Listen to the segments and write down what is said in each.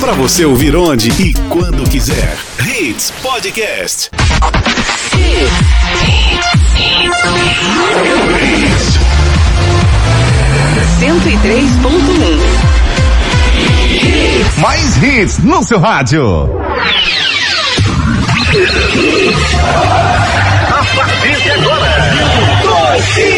Para você ouvir onde e quando quiser. Hits Podcast. Cento e três ponto um. Mais hits no seu rádio. A partir de agora, torcida, torcida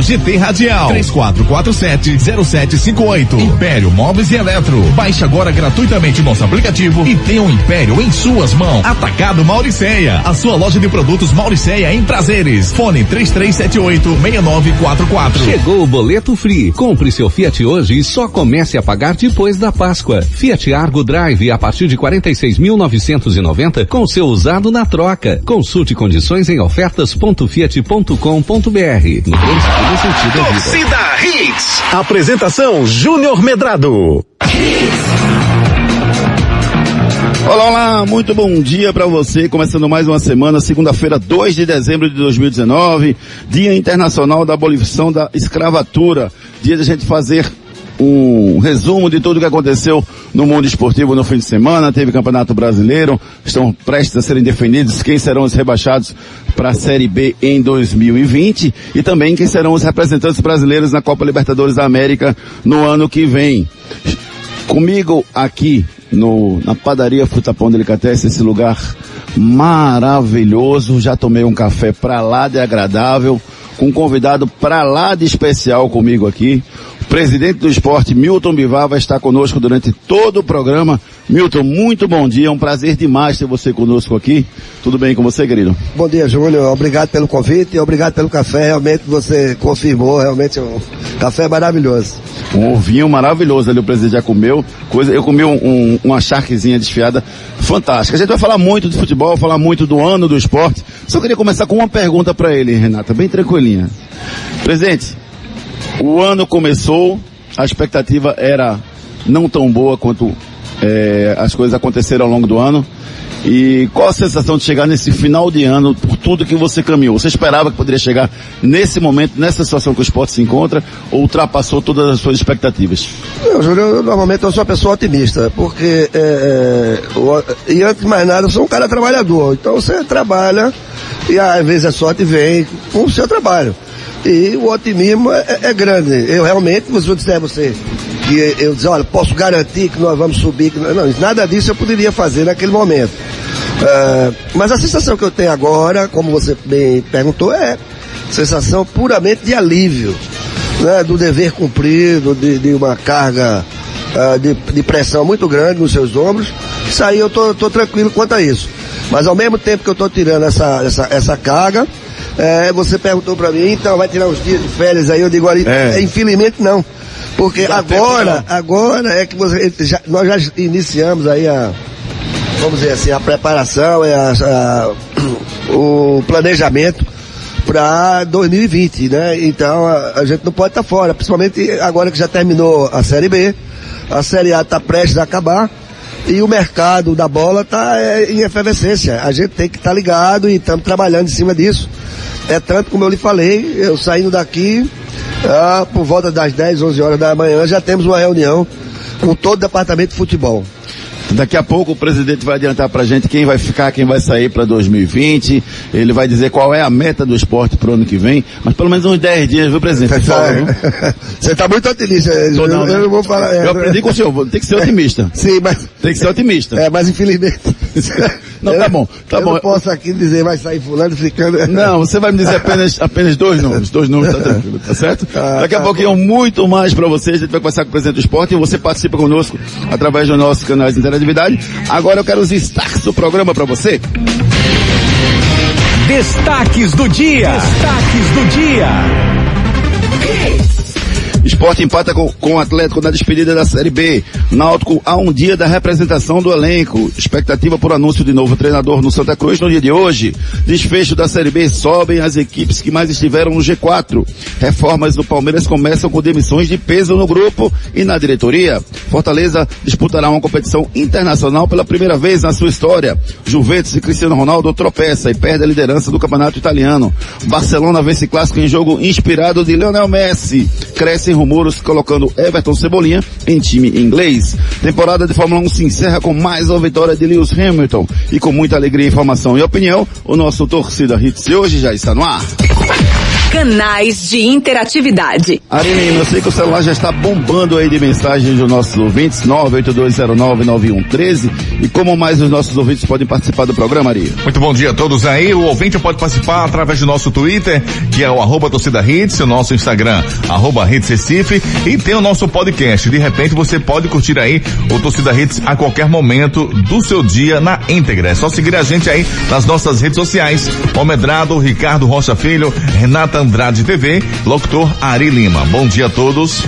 GT Radial. 3447-0758. Império Móveis e Eletro. Baixe agora gratuitamente nosso aplicativo e tenha um Império em suas mãos. Atacado Mauriceia. A sua loja de produtos Mauriceia em prazeres. Fone 3378-6944. Chegou o boleto free. Compre seu Fiat hoje e só comece a pagar depois da Páscoa. Fiat Argo Drive a partir de 46.990 com seu usado na troca. Consulte condições em ofertas.fiat.com.br. No no sentido da vida. Torcida Hits. Apresentação Júnior Medrado. Olá, olá, muito bom dia para você. Começando mais uma semana, segunda-feira, 2 de dezembro de 2019, Dia Internacional da Abolição da Escravatura. Dia de a gente fazer um resumo de tudo o que aconteceu no mundo esportivo no fim de semana. Teve Campeonato Brasileiro, estão prestes a serem definidos quem serão os rebaixados para a Série B em 2020 e também quem serão os representantes brasileiros na Copa Libertadores da América no ano que vem. Comigo aqui no, na padaria Frutapão Delicatessen, esse lugar maravilhoso. Já tomei um café pra lá de agradável, com um convidado pra lá de especial comigo aqui. Presidente do esporte, Milton Bivar, vai estar conosco durante todo o programa. Milton, muito bom dia, é um prazer demais ter você conosco aqui. Tudo bem com você, querido? Bom dia, Júnior. Obrigado pelo convite e obrigado pelo café. Realmente você confirmou, realmente o café é maravilhoso. Um ovinho maravilhoso ali, o presidente já comeu. Coisa, eu comi um, um, uma charquezinha desfiada fantástica. A gente vai falar muito de futebol, falar muito do ano do esporte. Só queria começar com uma pergunta para ele, Renata, bem tranquilinha. Presidente, o ano começou, a expectativa era não tão boa quanto é, as coisas aconteceram ao longo do ano. E qual a sensação de chegar nesse final de ano por tudo que você caminhou? Você esperava que poderia chegar nesse momento, nessa situação que o esporte se encontra, ou ultrapassou todas as suas expectativas? Não, Júnior, eu, normalmente eu sou uma pessoa otimista, porque, é, é, e antes de mais nada, eu sou um cara trabalhador. Então você trabalha e às vezes a sorte vem com o seu trabalho. E o otimismo é, é grande. Eu realmente, se eu disser a você que eu dizer, olha, posso garantir que nós vamos subir, que não, nada disso eu poderia fazer naquele momento. É, mas a sensação que eu tenho agora, como você bem perguntou, é sensação puramente de alívio, né, do dever cumprido, de, de uma carga ah, de, de pressão muito grande nos seus ombros. Isso aí eu tô, tô tranquilo quanto a isso. Mas ao mesmo tempo que eu tô tirando essa, essa, essa carga, é, você perguntou para mim, então vai tirar uns dias de férias aí, eu digo ali, É. é, infelizmente não. Porque Dá agora, agora é que você, já- nós já iniciamos aí a, vamos dizer assim, a preparação, é a- a- o planejamento para 2020, né? Então a, a gente não pode estar fora, principalmente agora que já terminou a Série B, a Série A está prestes a acabar e o mercado da bola está em efervescência. A gente tem que estar ligado e estamos trabalhando em cima disso. É tanto como eu lhe falei, eu saindo daqui ah, por volta das 10, 11 horas da manhã já temos uma reunião com todo o departamento de futebol. Daqui a pouco o presidente vai adiantar pra gente quem vai ficar, quem vai sair para 2020. Ele vai dizer qual é a meta do esporte pro ano que vem. Mas pelo menos uns 10 dias, viu, presidente? Você está muito otimista. Tô eu, não, né? eu vou falar. é, Eu aprendi com o senhor, tem que ser otimista. Sim, mas. Tem que ser otimista. É, mas infelizmente. Não, tá bom, tá eu bom. não posso aqui dizer vai sair fulano ficando. Não, você vai me dizer apenas, apenas dois números. Dois números, tá tranquilo, tá certo? Ah, Daqui a tá pouquinho muito mais pra vocês. A gente vai conversar com o presidente do esporte e você participa conosco através dos nossos canais de Agora eu quero os destaques do programa pra você. Destaques do dia. Destaques do dia. Esporte empata com, com o Atlético na despedida da Série B. Náutico a um dia da representação do elenco. Expectativa por anúncio de novo treinador no Santa Cruz no dia de hoje. Desfecho da Série B sobem as equipes que mais estiveram no G4. Reformas do Palmeiras começam com demissões de peso no grupo e na diretoria. Fortaleza disputará uma competição internacional pela primeira vez na sua história. Juventus e Cristiano Ronaldo tropeça e perde a liderança do campeonato italiano. Barcelona vence clássico em jogo inspirado de Lionel Messi. Crescem rumores colocando Everton Cebolinha em time inglês. Temporada de Fórmula 1 se encerra com mais uma vitória de Lewis Hamilton. E com muita alegria, informação e opinião, o nosso Torcida Hits de hoje já está no ar. Canais de interatividade. Aline, eu sei que o celular já está bombando aí de mensagens dos nossos ouvintes, 982099113. E como mais os nossos ouvintes podem participar do programa, Ari? Muito bom dia a todos aí. O ouvinte pode participar através do nosso Twitter, que é o arroba torcida hits, o nosso Instagram, arroba hits Recife, e tem o nosso podcast. De repente você pode curtir aí o Torcida Hits a qualquer momento do seu dia na íntegra. É só seguir a gente aí nas nossas redes sociais. Homedrado, Ricardo Rocha Filho, Renata Andrade TV, locutor Ari Lima. Bom dia a todos.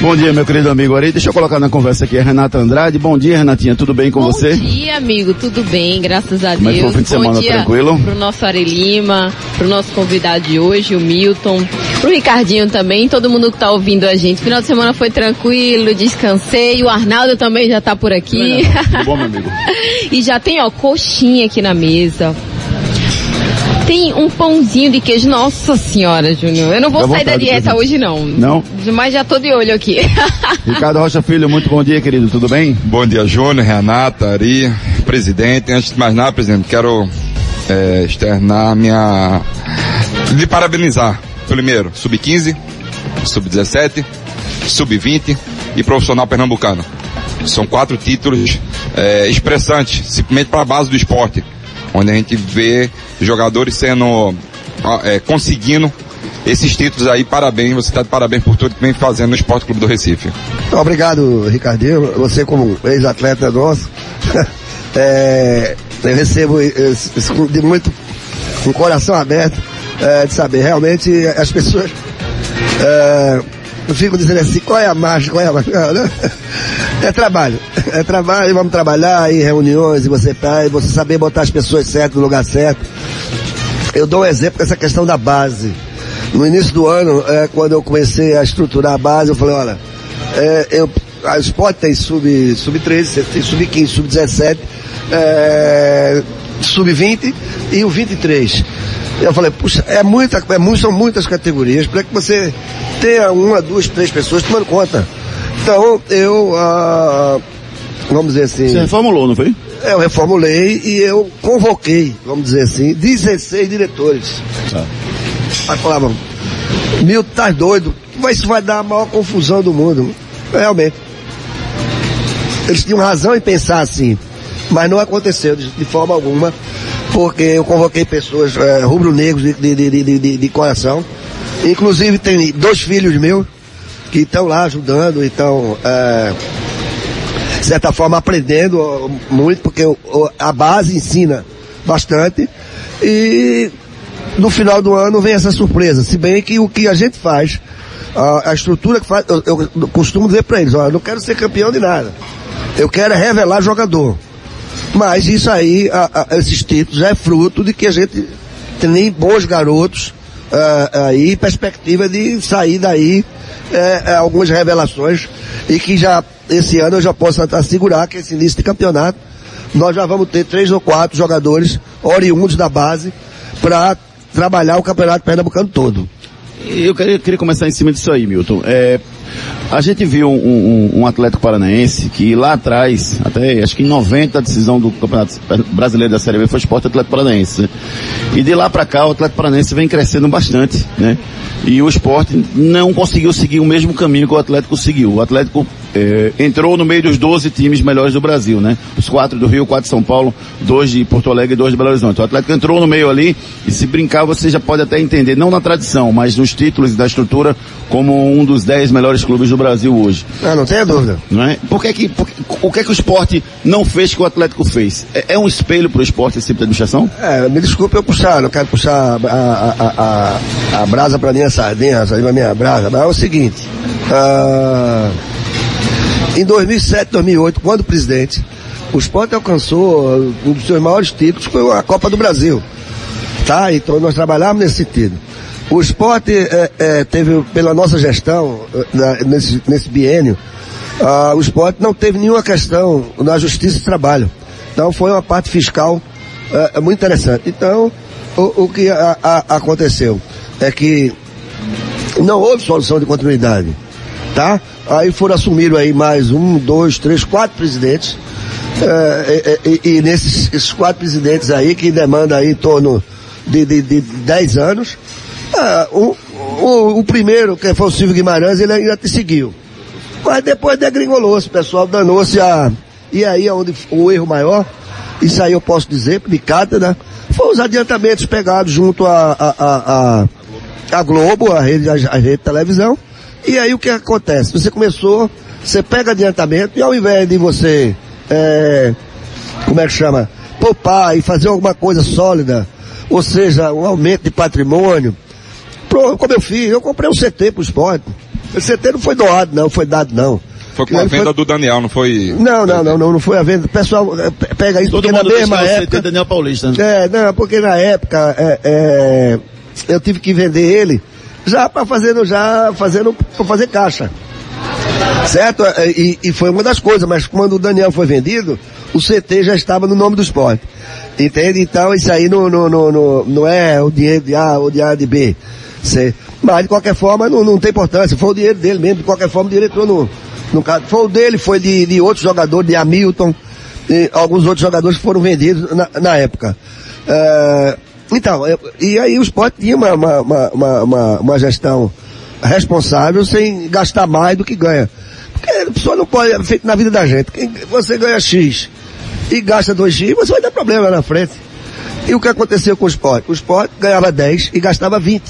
Bom dia, meu querido amigo Ari. Deixa eu colocar na conversa aqui a Renata Andrade. Bom dia, Renatinha. Tudo bem com Bom você? Bom dia, amigo. Tudo bem, graças a Como é que foi Deus. o fim de semana? Bom dia Tranquilo? pro nosso Ari Lima, pro nosso convidado de hoje, o Milton, pro Ricardinho também, todo mundo que tá ouvindo a gente. Final de semana foi tranquilo, descansei. O Arnaldo também já tá por aqui. Tudo bom, meu amigo? e já tem, ó, coxinha aqui na mesa. Tem um pãozinho de queijo. Nossa senhora, Júnior. Eu não vou Dá sair da dieta hoje, não. Não? Mas já tô de olho aqui. Ricardo Rocha Filho, muito bom dia, querido. Tudo bem? Bom dia, Júnior, Renata, Ari, presidente. Antes de mais nada, presidente, quero é, externar minha. lhe parabenizar. Primeiro, sub-15, sub-17, sub-20 e profissional pernambucano. São quatro títulos é, expressantes, simplesmente para a base do esporte, onde a gente vê jogadores sendo, é, conseguindo esses títulos aí. Parabéns, você está de parabéns por tudo que vem fazendo no Esporte Clube do Recife. Obrigado, Ricardinho. Você como ex-atleta nosso, é, eu recebo isso, isso de muito, com o coração aberto, é, de saber. Realmente as pessoas é, ficam dizendo assim, qual é a marcha, qual é a marcha? Não, não. É trabalho. É trabalho, vamos trabalhar em reuniões, e você tá, e você saber botar as pessoas certas no lugar certo. Eu dou um exemplo com essa questão da base. No início do ano, é, quando eu comecei a estruturar a base, eu falei, olha, é, eu, a Sport tem sub, sub 13, tem sub 15, sub 17, é, sub 20 e o 23. Eu falei, puxa, é muita, é são muitas categorias para que você tenha uma, duas, três pessoas tomando conta. Então, eu, ah, vamos dizer assim. Você reformulou, não foi? Eu reformulei e eu convoquei, vamos dizer assim, 16 diretores. Tá. Aí falavam, Milton, tá doido, mas isso vai dar a maior confusão do mundo. Realmente. Eles tinham razão em pensar assim, mas não aconteceu de, de forma alguma, porque eu convoquei pessoas é, rubro-negros de, de, de, de coração. Inclusive tem dois filhos meus que estão lá ajudando, então, é, de certa forma, aprendendo muito, porque a base ensina bastante. E no final do ano vem essa surpresa. Se bem que o que a gente faz, a, a estrutura que faz, eu, eu costumo dizer para eles, olha, eu não quero ser campeão de nada. Eu quero é revelar jogador. Mas isso aí, a- a- esses títulos é fruto de que a gente tem bons garotos ah, aí, perspectiva de sair daí eh, algumas revelações e que já esse ano eu já posso assegurar que esse início de campeonato nós já vamos ter três ou quatro jogadores oriundos da base para trabalhar o campeonato pernambucano todo. Eu queria, queria começar em cima disso aí, Milton. É, a gente viu um, um, um Atlético Paranaense que lá atrás, até acho que em 90 a decisão do Campeonato Brasileiro da Série B foi Esporte Atlético Paranaense. Né? E de lá para cá o Atlético Paranaense vem crescendo bastante, né? E o esporte não conseguiu seguir o mesmo caminho que o Atlético seguiu. O Atlético é, entrou no meio dos 12 times melhores do Brasil, né? Os quatro do Rio, quatro de São Paulo, dois de Porto Alegre e dois de Belo Horizonte. O Atlético entrou no meio ali e se brincar você já pode até entender, não na tradição, mas nos títulos e da estrutura, como um dos 10 melhores clubes do Brasil hoje. Ah, não tenha dúvida. Não é? Por que que, por, o que que o esporte não fez que o Atlético fez? É, é um espelho para o esporte esse tipo de administração? É, me desculpe eu puxar, não quero puxar a, a, a, a brasa para minha sardinha, a sardinha pra minha brasa, mas é o seguinte, ah, em 2007, 2008, quando presidente, o esporte alcançou um dos seus maiores títulos, foi a Copa do Brasil. Tá? Então nós trabalhamos nesse sentido. O esporte é, é, teve, pela nossa gestão, na, nesse, nesse ah, o esporte não teve nenhuma questão na justiça de trabalho. Então foi uma parte fiscal muito interessante. Então, o, o que a, a, aconteceu é que não houve solução de continuidade. Tá? Aí foram assumir aí mais um, dois, três, quatro presidentes. É, e, e, e nesses esses quatro presidentes aí, que demanda aí em torno de, de, de dez anos, é, o, o, o, primeiro, que foi o Silvio Guimarães, ele ainda te seguiu. Mas depois degringolou-se, pessoal danou-se a. E aí é onde o erro maior, isso aí eu posso dizer, de cátedra, foi os adiantamentos pegados junto a, a, a, a, a Globo, a rede, a, a rede de televisão, e aí o que acontece? Você começou, você pega adiantamento e ao invés de você, é, como é que chama? Poupar e fazer alguma coisa sólida, ou seja, um aumento de patrimônio, pro, como eu fiz, eu comprei um CT pro esporte. O CT não foi doado não, foi dado não. Foi com a venda foi... do Daniel, não foi? Não, não, não, não, não foi a venda. O pessoal é, pega isso Todo porque mundo na mesma época. CT Daniel Paulista. Né? É, não, porque na época é, é, eu tive que vender ele já para fazendo, já fazendo, para fazer caixa. Certo? É, e, e, foi uma das coisas, mas quando o Daniel foi vendido, o CT já estava no nome do esporte. Entende? Então isso aí não, não, não, não, não é o dinheiro de A ou de A de B. C. Mas de qualquer forma não, não tem importância. Foi o dinheiro dele mesmo, de qualquer forma o dinheiro entrou no, no caso. Foi o dele, foi de, de outros jogadores, de Hamilton, e alguns outros jogadores que foram vendidos na, na época. É, então, e aí o esporte tinha uma, uma, uma, uma, gestão responsável sem gastar mais do que ganha. Porque a pessoa não pode, é feito na vida da gente. Você ganha X e gasta 2X, você vai dar problema na frente. E o que aconteceu com o esporte? O esporte ganhava 10 e gastava 20.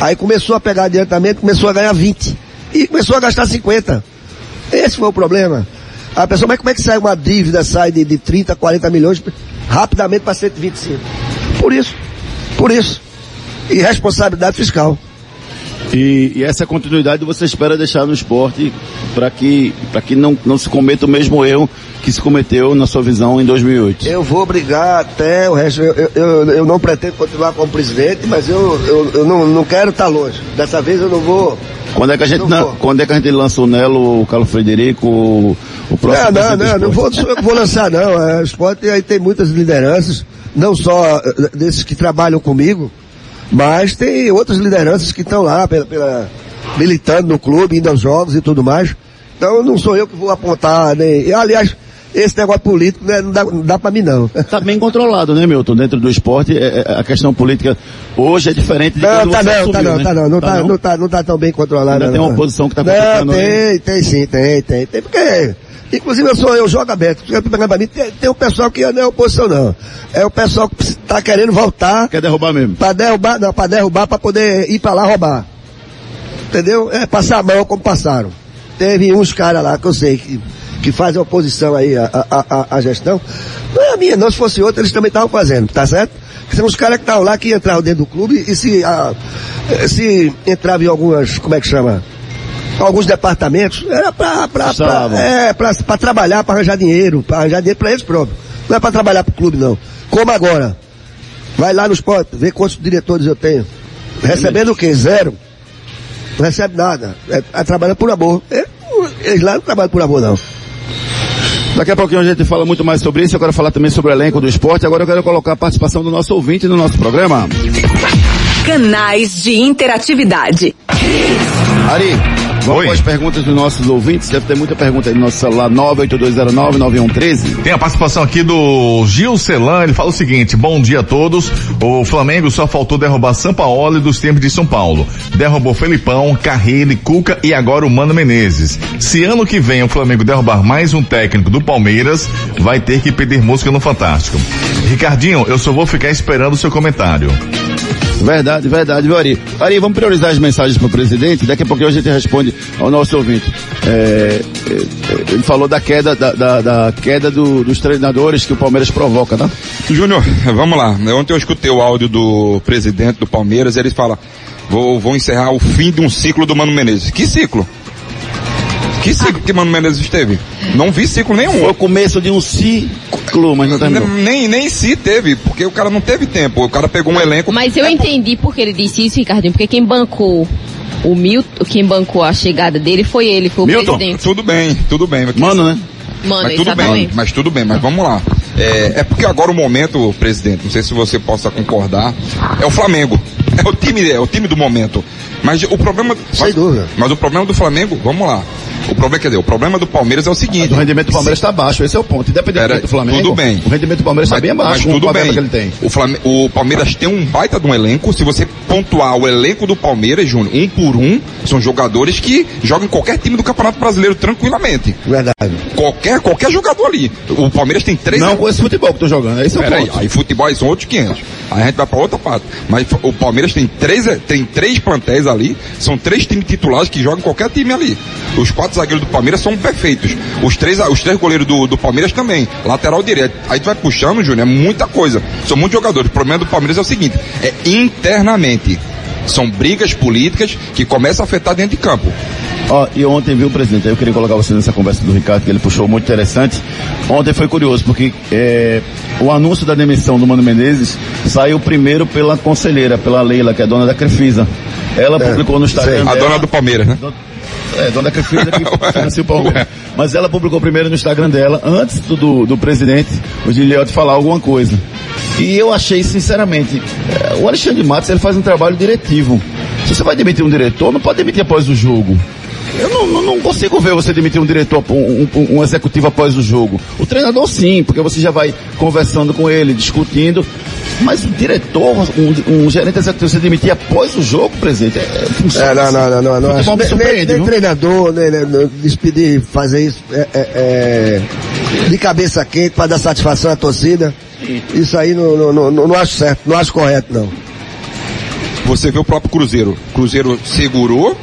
Aí começou a pegar adiantamento, começou a ganhar 20. E começou a gastar 50. Esse foi o problema. A pessoa, mas como é que sai uma dívida, sai de, de 30, 40 milhões rapidamente para 125? Por isso. Por isso. E responsabilidade fiscal. E, e, essa continuidade você espera deixar no esporte para que, pra que não, não se cometa o mesmo erro que se cometeu na sua visão em 2008? Eu vou brigar até o resto. Eu, eu, eu, não pretendo continuar como presidente, mas eu, eu, eu não, não quero estar tá longe. Dessa vez eu não vou. Quando é que a gente, não, quando é que a gente lança o Nelo, o Carlos Frederico, o, o próximo? Não, não, não, não vou, vou lançar não. É, o esporte aí tem muitas lideranças não só eh, desses que trabalham comigo, mas tem outras lideranças que estão lá pela, pela, militando no clube, indo aos jogos e tudo mais. Então não sou eu que vou apontar, nem. Aliás, esse negócio político né, não dá, não dá pra mim não. Tá bem controlado, né, Milton? Dentro do esporte, é, é, a questão política hoje é diferente de não, tá não, assumiu, tá não, né? tá não, não tá, tá, não? não tá, não tá tão bem controlado. Ainda não, tem uma oposição que tá complicando. Não, tem, aí. tem sim, tem, tem, tem, porque Inclusive eu sou, eu jogo aberto. Você pra mim, tem, tem um pessoal que não é oposição não. É o pessoal que está querendo voltar. Quer derrubar mesmo? Para derrubar, não, para derrubar para poder ir para lá roubar. Entendeu? É passar a mão como passaram. Teve uns caras lá que eu sei que, que fazem oposição aí à, à, à, gestão. Não é a minha, não. Se fosse outra, eles também estavam fazendo, tá certo? São os caras que estavam lá que entravam dentro do clube e se, a, se entrava em algumas, como é que chama? alguns departamentos, era para é, trabalhar, para arranjar dinheiro, para arranjar dinheiro para eles próprios. Não é para trabalhar para o clube, não. Como agora? Vai lá nos pontos, vê quantos diretores eu tenho. Recebendo o quê? Zero. Não recebe nada. É, é trabalhando por amor. É, eles lá não trabalham por amor, não. Daqui a pouquinho a gente fala muito mais sobre isso. Eu quero falar também sobre o elenco do esporte. Agora eu quero colocar a participação do nosso ouvinte no nosso programa. Canais de interatividade. Ari, Vamos Oi. as perguntas dos nossos ouvintes. Deve ter muita pergunta aí no nosso celular 98209-9113. Tem a participação aqui do Gil Celan, ele fala o seguinte, bom dia a todos, o Flamengo só faltou derrubar Sampaoli dos tempos de São Paulo. Derrubou Felipão, Carreira, Cuca e agora o Mano Menezes. Se ano que vem o Flamengo derrubar mais um técnico do Palmeiras, vai ter que pedir música no Fantástico. Ricardinho, eu só vou ficar esperando o seu comentário. Verdade, verdade, viu, Ari? Ari, vamos priorizar as mensagens para o presidente, daqui a pouquinho a gente responde ao nosso ouvinte. É, é, ele falou da queda, da, da- da queda do- dos treinadores que o Palmeiras provoca, né? Júnior, vamos lá. Ontem eu escutei o áudio do presidente do Palmeiras ele fala, vou, vou encerrar o fim de um ciclo do Mano Menezes. Que ciclo? Que ciclo que Mano Menezes esteve? Não vi ciclo nenhum. Foi o começo de um ciclo, mas não terminou. Nem, nem se teve, porque o cara não teve tempo. O cara pegou um elenco. Mas eu entendi porque ele disse isso, Ricardinho, porque quem bancou o Milton, quem bancou a chegada dele foi ele, foi o presidente. Tudo bem, tudo bem. mas- Mano, né? Mano, mas tudo exatamente. bem, mas tudo bem, mas vamos lá. É, é porque agora o momento, presidente, não sei se você possa concordar, é o Flamengo. É o time, é o time do momento. Mas o problema. Sem dúvida. Mas o problema do Flamengo, vamos lá. O problema, quer dizer, o problema do Palmeiras é o seguinte. O rendimento do Palmeiras está baixo, esse é o ponto. Independente do Flamengo, tudo bem. o rendimento do Palmeiras está bem abaixo mas tudo bem. que ele tem. O, Flame- o Palmeiras tem um baita de um elenco. Se você pontuar o elenco do Palmeiras, Júnior, um por um, são jogadores que jogam em qualquer time do Campeonato Brasileiro tranquilamente. Verdade. Qualquer, qualquer jogador ali. O Palmeiras tem três. Não esse futebol que tô jogando, esse é o ponto. aí futebol aí são outros 500. Aí a gente vai pra outra parte. Mas o Palmeiras tem três, tem três plantéis ali, são três times titulares que jogam qualquer time ali. Os quatro zagueiros do Palmeiras são perfeitos. Os três, os três goleiros do, do Palmeiras também. Lateral direto. Aí tu vai puxando, Júnior, é muita coisa. São muitos jogadores. O problema do Palmeiras é o seguinte, é internamente. São brigas políticas que começam a afetar dentro de campo. Ó, e ontem, viu, presidente, eu queria colocar você nessa conversa do Ricardo, que ele puxou muito interessante. Ontem foi curioso, porque é, o anúncio da demissão do Mano Menezes saiu primeiro pela conselheira, pela Leila, que é dona da Crefisa. Ela publicou no Instagram. A dela- dona do Palmeiras, né? É, dona Crefisa que financia o Palmeiras. Mas ela publicou primeiro no Instagram dela, antes do, do, presidente, o Giliotti, falar alguma coisa. E eu achei, sinceramente, é, o Alexandre Matos, ele faz um trabalho diretivo. Se você vai demitir um diretor, não pode demitir após o jogo. Eu não, não, não consigo ver você demitir um diretor, um, um- um executivo após o jogo. O treinador sim, porque você já vai conversando com ele, discutindo. Mas o diretor, um, um gerente executivo, você demitir após o jogo, presidente, é, é, É, não, não, não, não, não. Nem- nem, treinador, nem, nem- nem despedir, fazer isso é, é, é, de cabeça quente para dar satisfação à torcida. Isso aí não, não, não, não, acho certo, não acho correto, não. Você vê o próprio Cruzeiro. Cruzeiro segurou,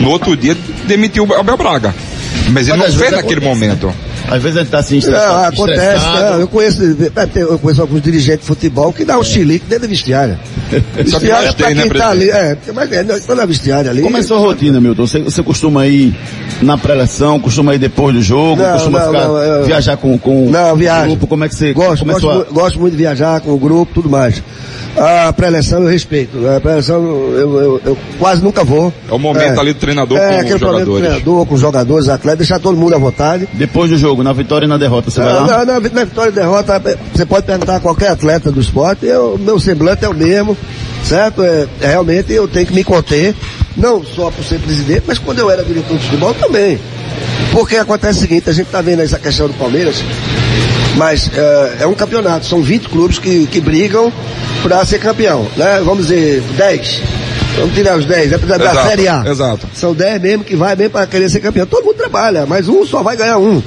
no outro dia demitiu o Abel Braga. Mas ele Mas não fez vezes naquele momento. Às vezes a gente tá assim, Não, estressado. acontece, estressado. não, eu conheço, eu conheço alguns dirigentes de futebol que dá um chilique dentro da vestiária. Vestiária pra tem, né, quem tá ali, é, mais, é, não, na vestiária ali. Como é a sua rotina, Milton? Você, você costuma ir na pré-eleção, costuma ir depois do jogo, Não, costuma não, ficar, não, eu- viajar com, com Não, o viagem. grupo? Como é que você... Gosto, é gosto, sua- gosto muito de viajar com o grupo, tudo mais. A pré-eleção eu respeito. né? A pré-eleção eu, eu- eu quase nunca vou. É o momento ali do treinador é, com os aquele problema do jogadores. treinador, com os jogadores, atletas, deixar todo mundo à vontade. Depois do jogo, na vitória e na derrota, você vai Ah, lá? na, na- na vitória e derrota, você pode perguntar a qualquer atleta do esporte, eu, meu semblante é o mesmo, certo? É, é, realmente eu tenho que me conter, não só por ser presidente, mas quando eu era diretor de futebol também. Porque acontece o seguinte, a gente está vendo essa questão do Palmeiras, mas é, é um campeonato, são 20 clubes que, que brigam para ser campeão, né? Vamos dizer, 10. Vamos tirar os 10, é da, da Série A. exato. São 10 mesmo que vai bem para querer ser campeão. Todo mundo trabalha, mas um só vai ganhar um.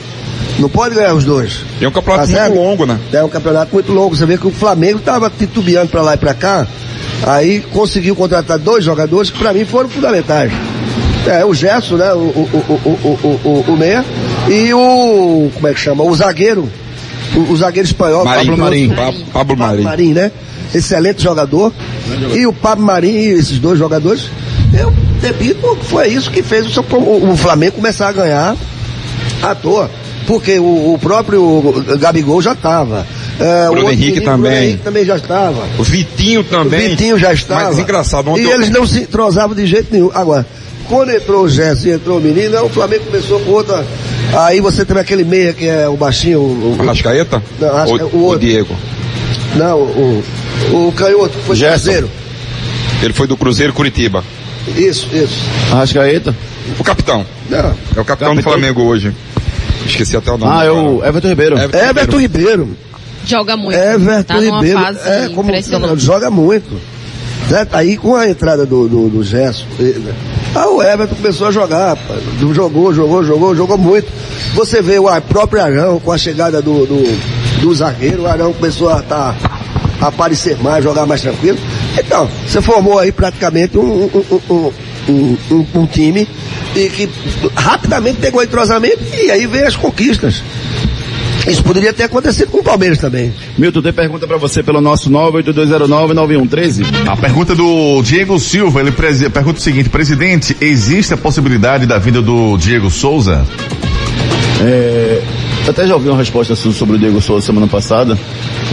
Não pode ganhar os dois. E é um campeonato Tá muito longo, né? É um campeonato muito longo. Você vê que o Flamengo estava titubeando para lá e para cá. Aí conseguiu contratar dois jogadores que para mim foram fundamentais. É, o Gerson, né? O, o, o, o, o, o, o Meia. E o. Como é que chama? O zagueiro. O, o zagueiro espanhol. Marinho, Pablo. Pa- Pablo Marinho. Marinho, né? Excelente jogador. E o Pablo Marinho, esses dois jogadores, eu repito, foi isso que fez o, seu- o- o Flamengo começar a ganhar à toa. Porque o, o próprio Gabigol já estava. É, Bruno outro Henrique menino, Bruno também. Henrique também já estava. O Vitinho O também. Vitinho já estava. Mas engraçado, ontem E eu- eles não se entrosavam de jeito nenhum. Agora, quando entrou o Gerson e entrou o menino, o Flamengo começou com outra. Aí você teve aquele meia que é o baixinho. O, o- Arrascaeta? Não, Arrasca- o o outro. Diego. não, o, o canhoto que foi Gerson. terceiro. Ele foi do Cruzeiro Curitiba. Isso, isso. Arrascaeta? O capitão. Não. É o capitão, Capitão. do Flamengo hoje. Esqueci até o nome. Ah, é o Everton Ribeiro. Everton Ribeiro. Joga muito. Everton tá Ribeiro. fase É, como tá joga muito. Certo? Aí com a entrada do, do, do Gerson, eh, ah, o Everton começou a jogar, jogou, jogou, jogou, jogou muito. Você vê o próprio Arão com a chegada do, do, do zagueiro, o Arão começou a, tá, a aparecer mais, jogar mais tranquilo. Então, você formou aí praticamente um, um, um, um, time e que rapidamente pegou entrosamento e aí veio as conquistas. Isso poderia ter acontecido com o Palmeiras também. Milton, tem pergunta pra você pelo nosso 98209-9113. A pergunta do Diego Silva, ele pergunta o seguinte, presidente, existe a possibilidade da vinda do Diego Souza? É, eu até já ouvi uma resposta sobre o Diego Souza semana passada.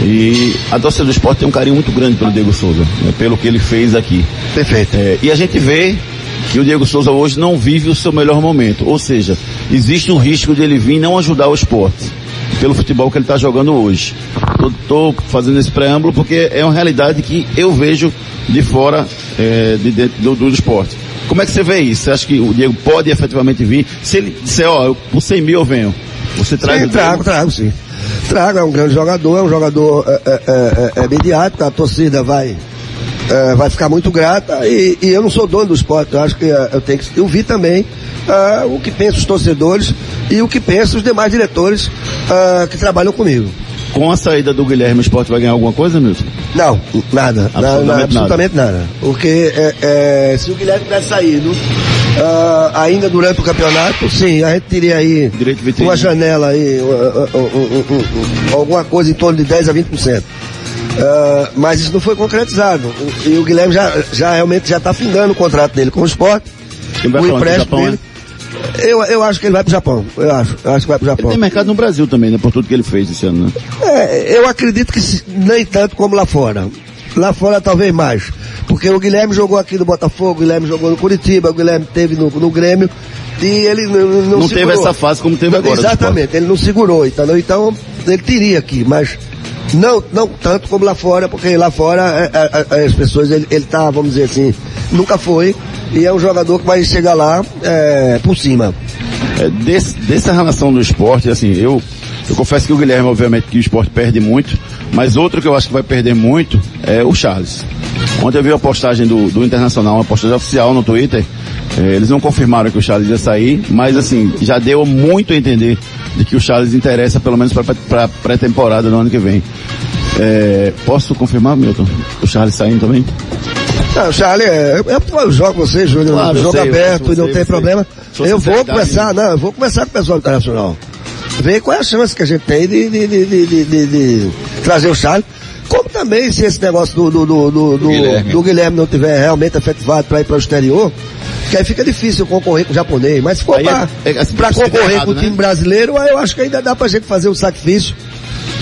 E a torcida do esporte tem um carinho muito grande pelo Diego Souza, né, pelo que ele fez aqui. Perfeito. É, e a gente vê que o Diego Souza hoje não vive o seu melhor momento. Ou seja, existe um risco de ele vir e não ajudar o esporte. Pelo futebol que ele está jogando hoje. Estou fazendo esse preâmbulo porque é uma realidade que eu vejo de fora é, de dentro do, do esporte. Como é que você vê isso? Você acha que o Diego pode efetivamente vir? Se ele disser, ó, eu, por 100 mil eu venho. Você traz Sim, o trago, trago, sim. Trago, é um grande jogador, é um jogador é, é, é, é midiático, a torcida vai, é, vai ficar muito grata e, e eu não sou dono do esporte, eu acho que é, eu tenho que ouvir também é, o que pensam os torcedores e o que pensam os demais diretores é, que trabalham comigo. Com a saída do Guilherme, o esporte vai ganhar alguma coisa, Milton? Não, nada, Absolutamente nada, nada. absolutamente nada. Porque é, é, se o Guilherme tivesse saído ah, ainda durante o campeonato, sim, a gente teria aí uma janela aí, uh, uh, uh, uh, uh, uh, alguma coisa em torno de 10 a 20%. Ah, mas isso não foi concretizado. O- E o Guilherme já, já realmente já está findando o contrato dele com o esporte. O empréstimo Japão, dele. Eu, eu acho que ele vai pro Japão. Eu acho. Eu acho que vai pro Ele Japão. tem mercado no Brasil também, né? Por tudo que ele fez esse ano, né? É, eu acredito que nem tanto como lá fora. Lá fora talvez mais. Porque o Guilherme jogou aqui no Botafogo, o Guilherme jogou no Curitiba, o Guilherme teve no, no Grêmio e ele não, não, Não teve segurou. essa fase como teve agora. Exatamente, ele não segurou, entendeu? Então ele teria aqui, mas não, não tanto como lá fora, porque lá fora é, é, é, as pessoas, ele, ele tá, vamos dizer assim, nunca foi, e é um jogador que vai chegar lá é, por cima. É, desse, dessa relação do esporte, assim, eu, eu confesso que o Guilherme, obviamente, que o esporte perde muito, mas outro que eu acho que vai perder muito é o Charles. Ontem eu vi a postagem do, do Internacional, uma postagem oficial no Twitter, eles não confirmaram que o Charles ia sair, mas assim, já deu muito a entender de que o Charles interessa pelo menos para a pré-temporada no ano que vem. É, posso confirmar, Milton? O Charles saindo também? Não, Charlie, é, eu, eu jogo com você, Júnior, Claro, eu jogo sei, aberto e não tem sei. problema. Eu vou conversar, não, eu vou conversar com o pessoal do Internacional. Ver qual é a chance que a gente tem de, de, de, de, de- de- de trazer o Charlie. Como também se esse negócio do, do, do, do, do- Guilherme. do Guilherme não tiver realmente efetivado para ir para o exterior, que aí fica difícil concorrer com o japonês. Mas se for para é- é assim, para precisa concorrer errado, com o né? time brasileiro, aí eu acho que ainda dá pra gente fazer um sacrifício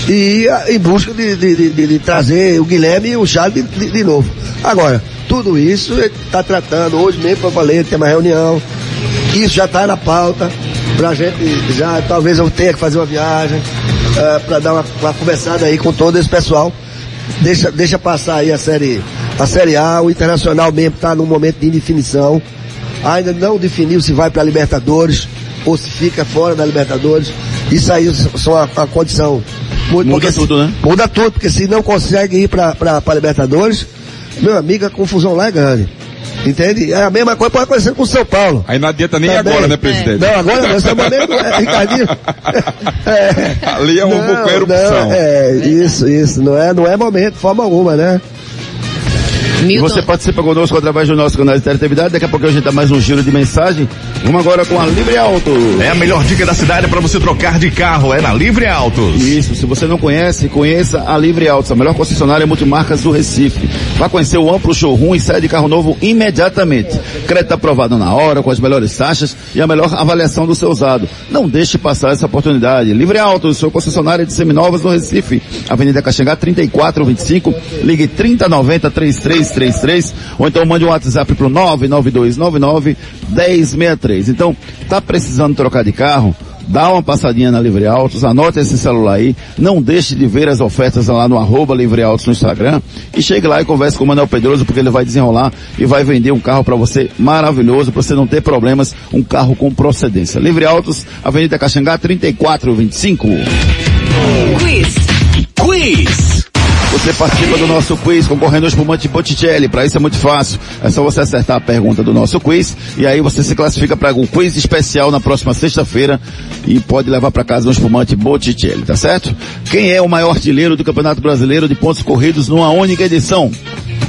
e ir a- em busca de, de, de- de- trazer o Guilherme e o Charles de, novo. Agora, tudo isso ele está tratando, hoje mesmo eu falei, tem uma reunião, isso já está na pauta, pra gente já, talvez eu tenha que fazer uma viagem, para dar uma, uma conversada aí com todo esse pessoal. Deixa, deixa passar aí a série, a série A, o Internacional mesmo está num momento de indefinição. Ainda não definiu se vai para a Libertadores ou se fica fora da Libertadores. Isso aí são uma, uma condição muito Muda porque se- tudo, né? Muda tudo, porque se não consegue ir para a Libertadores, meu amigo, a confusão lá é grande. Entende? É a mesma coisa pode acontecer com o São Paulo. Aí não adianta nem Também. agora, né, presidente? Não, agora não, é o momento, é, Ricardinho. É. Ali é um erupção. não, é, isso, isso, não é, não é momento, de forma alguma, né? E Milton, você participa conosco através do nosso canal de interatividade. Daqui a pouco a gente dá mais um giro de mensagem. Vamos agora com a Livre Auto. É a melhor dica da cidade para você trocar de carro, é na Livre Autos. Isso, se você não conhece, conheça a Livre Autos, a melhor concessionária multimarcas do Recife. Vá conhecer o amplo showroom e saia de carro novo imediatamente. Crédito aprovado na hora, com as melhores taxas e a melhor avaliação do seu usado. Não deixe passar essa oportunidade. Livre Autos, sua concessionária de seminovas no Recife. Avenida Caxangá 3425, ligue 3090 3333 ou então mande um WhatsApp pro 99299 1063. Então, tá precisando trocar de carro? dá uma passadinha na Livre Autos, anote esse celular aí, não deixe de ver as ofertas lá no arroba Livre Autos no Instagram e chegue lá e converse com o Manuel Pedroso porque ele vai desenrolar e vai vender um carro para você maravilhoso, para você não ter problemas, um carro com procedência. Livre Autos, Avenida Caxangá 3425. Quiz. Quiz. Você participa do nosso quiz concorrendo ao espumante Botticelli. Para isso é muito fácil. É só você acertar a pergunta do nosso quiz e aí você se classifica para um quiz especial na próxima sexta-feira e pode levar para casa um espumante Botticelli, tá certo? Quem é o maior artilheiro do Campeonato Brasileiro de pontos corridos numa única edição?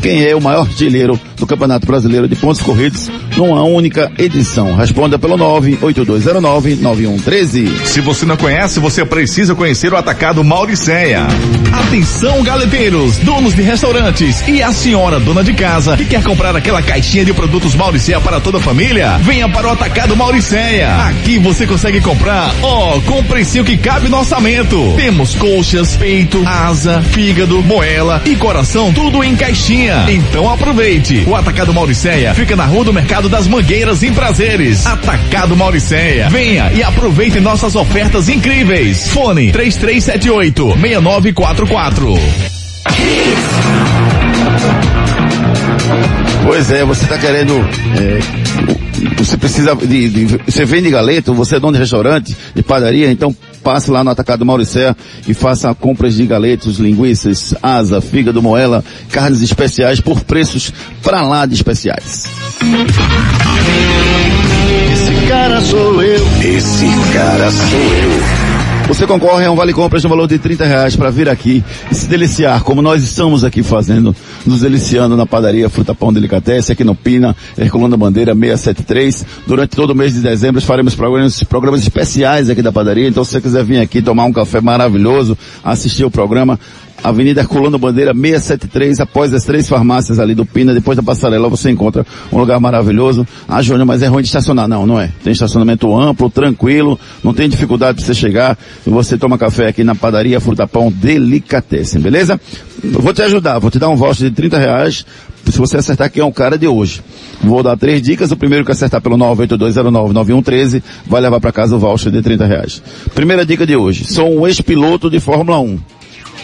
Quem é o maior artilheiro do Campeonato Brasileiro de pontos corridos numa única edição? Responda pelo 98209-9113. Se você não conhece, você precisa conhecer o atacado Mauricéia. Atenção, galeteiros, donos de restaurantes e a senhora dona de casa que quer comprar aquela caixinha de produtos Mauricéia para toda a família? Venha para o atacado Mauricéia. Aqui você consegue comprar, ó, com o precinho que cabe no orçamento. Temos coxas, peito, asa, fígado, moela e coração, tudo em caixinha. Então aproveite. O Atacado Mauricéia fica na Rua do Mercado das Mangueiras em Prazeres. Atacado Mauricéia. Venha e aproveite nossas ofertas incríveis. Fone 3378 6944. Pois é, você está querendo. é, você precisa de, de- Você vende galeto, você é dono de restaurante, de padaria, então passe lá no Atacado Mauricéia e faça compras de galetos, linguiças, asa, fígado, moela, carnes especiais por preços pra lá de especiais. Esse cara sou eu. Esse cara sou eu. Você concorre a um vale compras no valor de 30 reais para vir aqui e se deliciar, como nós estamos aqui fazendo, nos deliciando na padaria Fruta Pão Delicatessen, aqui no Pina, Herculano Bandeira 673. Durante todo o mês de dezembro faremos programas, programas especiais aqui da padaria, então se você quiser vir aqui tomar um café maravilhoso, assistir o programa, Avenida Herculano Bandeira 673, após as três farmácias ali do Pina, depois da passarela você encontra um lugar maravilhoso. Ah, Júnior, mas é ruim de estacionar. Não, não é. Tem estacionamento amplo, tranquilo, não tem dificuldade para você chegar você toma café aqui na padaria Fruta Pão Delicatessen, beleza? Eu vou te ajudar, vou te dar um voucher de 30 reais se você acertar quem é o cara de hoje. Vou dar três dicas. O primeiro que acertar pelo 982099113 vai levar para casa o voucher de 30 reais. Primeira dica de hoje. Sou um ex-piloto de Fórmula 1.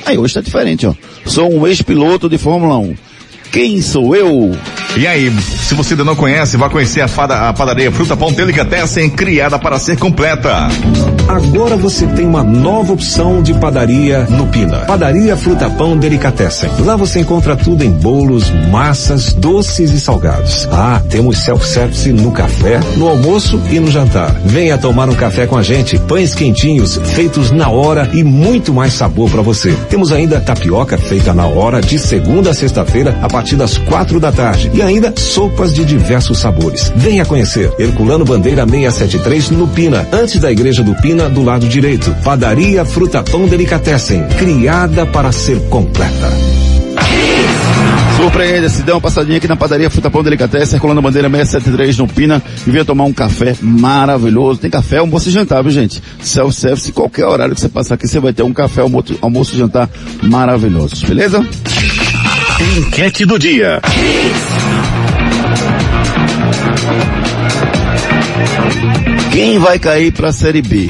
Aí hoje tá diferente, ó. Sou um ex-piloto de Fórmula 1. Quem sou eu? E aí, se você ainda não conhece, vá conhecer a, fada, a padaria Fruta Pão Delicatessen, criada para ser completa. Agora você tem uma nova opção de padaria no Pina. Padaria Fruta Pão Delicatessen. Lá você encontra tudo em bolos, massas, doces e salgados. Ah, temos self-service no café, no almoço e no jantar. Venha tomar um café com a gente. Pães quentinhos, feitos na hora e muito mais sabor para você. Temos ainda tapioca feita na hora de segunda a sexta-feira a partir das quatro da tarde. E ainda sopas de diversos sabores. Venha conhecer. Herculano Bandeira 673 no Pina, antes da Igreja do Pina, do lado direito. Padaria Fruta Pão Delicatessen, criada para ser completa. Surpreenda-se, dê uma passadinha aqui na padaria Fruta Pão Delicatessen, circulando a bandeira 673 no Pina e venha tomar um café maravilhoso. Tem café, almoço e jantar, viu gente? Self-service, qualquer horário que você passar aqui, você vai ter um café, almoço, almoço e jantar maravilhosos, beleza? Enquete do dia. Quem vai cair para a Série B?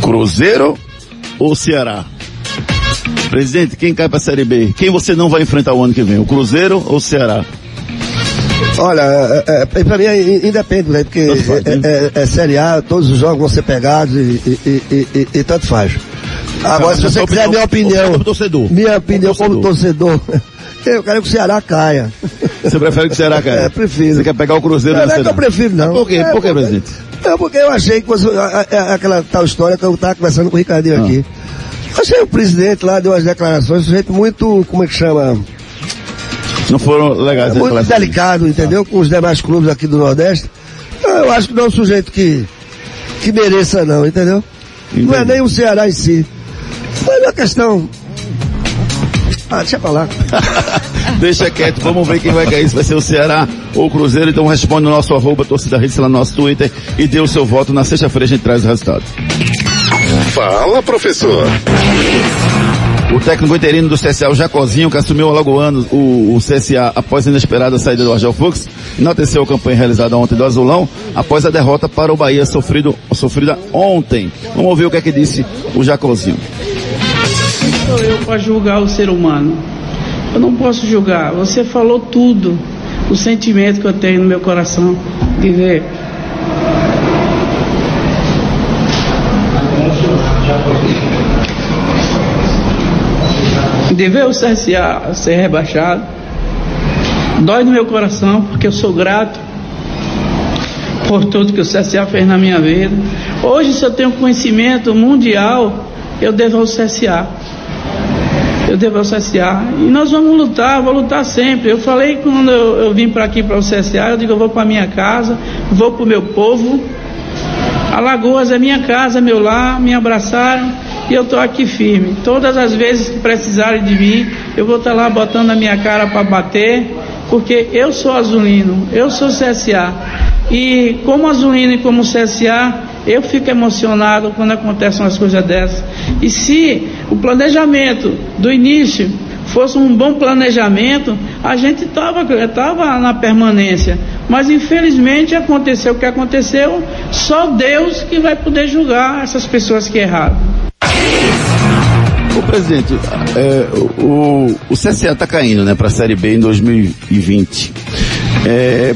Cruzeiro ou Ceará? Presidente, quem cai para a Série B? Quem você não vai enfrentar o ano que vem? O Cruzeiro ou o Ceará? Olha, é, é, pra mim é in- independe, né? Porque é, é- é Série A, todos os jogos vão ser pegados e, e- e- e- e tanto faz. Agora, se você quiser minha opinião- como torcedor. minha opinião como torcedor, eu quero que o Ceará caia. Você prefere que o Ceará caia? É, prefiro. Você quer pegar o Cruzeiro Não, não é que eu prefiro, não. Por quê? É, Por quê, presidente? É porque eu achei que fosse a- a- aquela tal história que eu estava conversando com o Ricardinho Ah. aqui. Achei o presidente lá, deu umas declarações, um sujeito muito, como é que chama? Não foram legais as muito delicado, entendeu? Com os demais clubes aqui do Nordeste. Então, Eu acho que não é um sujeito que, que mereça não, entendeu? Não é nem o Ceará em si. Mas é uma questão. Ah, deixa pra lá. Deixa quieto, vamos ver quem vai cair, se vai ser o Ceará ou o Cruzeiro. Então responde no nosso arroba, torcida Hits lá no nosso Twitter e dê o seu voto. Na sexta-feira a gente traz o resultado. Fala, professor. O técnico interino do CSA, o Jacozinho, que assumiu o Alagoano, o, o CSA, após a inesperada saída do Argel Fux, enalteceu a campanha realizada ontem do Azulão, após a derrota para o Bahia sofrido, sofrida ontem. Vamos ouvir o que é que disse o Jacozinho. Sou eu para julgar o ser humano. Eu não posso julgar. Você falou tudo. O sentimento que eu tenho no meu coração de ver. De ver o CSA ser rebaixado. Dói no meu coração porque eu sou grato por tudo que o CSA fez na minha vida. Hoje, se eu tenho conhecimento mundial, eu devo ao CSA. Eu devo ao CSA. E nós vamos lutar, vou lutar sempre. Eu falei quando eu, eu vim para aqui para o CSA, eu digo, eu vou para minha casa, vou para o meu povo. Alagoas é minha casa, meu lar, me abraçaram e eu estou aqui firme. Todas as vezes que precisarem de mim, eu vou estar lá botando a minha cara para bater, porque eu sou azulino, eu sou CSA. E como azulino e como CSA, eu fico emocionado quando acontecem umas coisas dessas. E se o planejamento do início fosse um bom planejamento, a gente estava tava na permanência. Mas infelizmente aconteceu o que aconteceu, só Deus que vai poder julgar essas pessoas que erraram. Ô presidente, é, o, o CSA está caindo né, para a Série B em 2020. É,